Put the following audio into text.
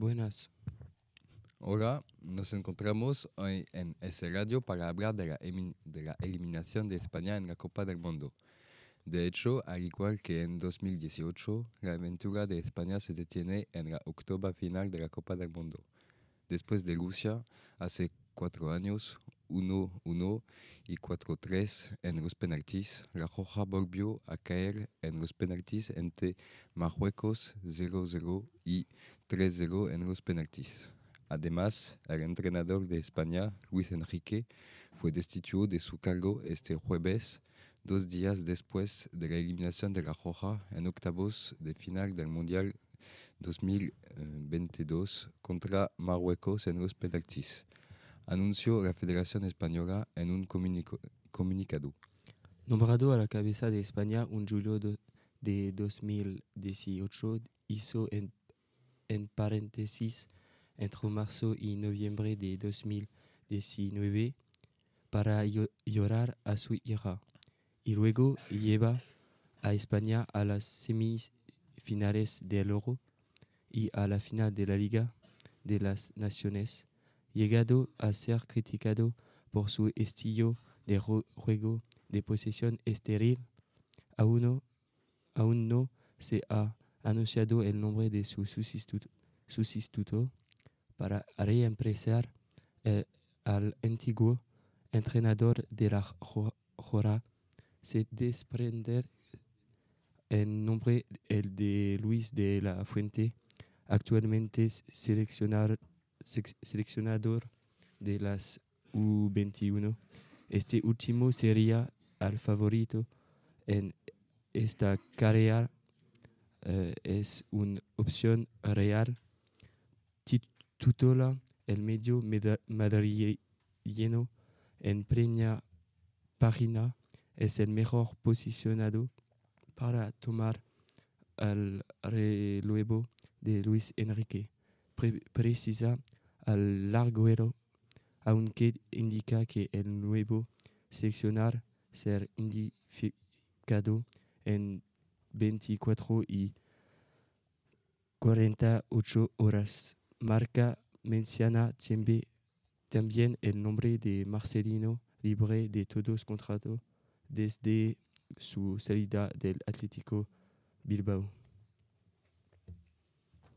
Buenas. Hola, nos encontramos hoy en ese radio para hablar de la, de la eliminación de España en la Copa del Mundo. De hecho, al igual que en 2018, la aventura de España se detiene en la octava final de la Copa del Mundo. Después de Rusia, hace cuatro años, 1-1 y 4-3 en los penaltis, la Roja volvió a caer en los penaltis entre Marruecos 0-0 y 3-0 en los penaltis. Además, el entrenador de España, Luis Enrique, fue destituido de su cargo este jueves, dos días después de la eliminación de la Roja en octavos de final del Mundial 2022 contra Marruecos en los penaltis, anunció la Federación Española en un comunicado. Nombrado a la cabeza de España en julio do- de 2018, hizo en, en paréntesis entre marzo y noviembre de 2019 para llo- llorar a su hija y luego lleva a España a las semifinales del Euro y a la final de la Liga de las Naciones, llegado a ser criticado por su estilo de juego de posesión estéril, aún no, se ha anunciado el nombre de su sustitu- sustituto para reemplazar eh, al antiguo entrenador de la Jo- Jora. Se desprender el nombre el de Luis de la Fuente, actualmente seleccionar, seleccionador de las U21. Este último sería el favorito en esta carrera. eh, es una opción real. Titula el medio madrileño en primera página. Es el mejor posicionado para tomar el relevo de Luis Enrique. Pre- precisa al larguero, aunque indica que el nuevo seleccionar ser identificado en 24 y 48 horas. Marca menciona también el nombre de Marcelino, libre de todos contratos desde su salida del Atlético Bilbao.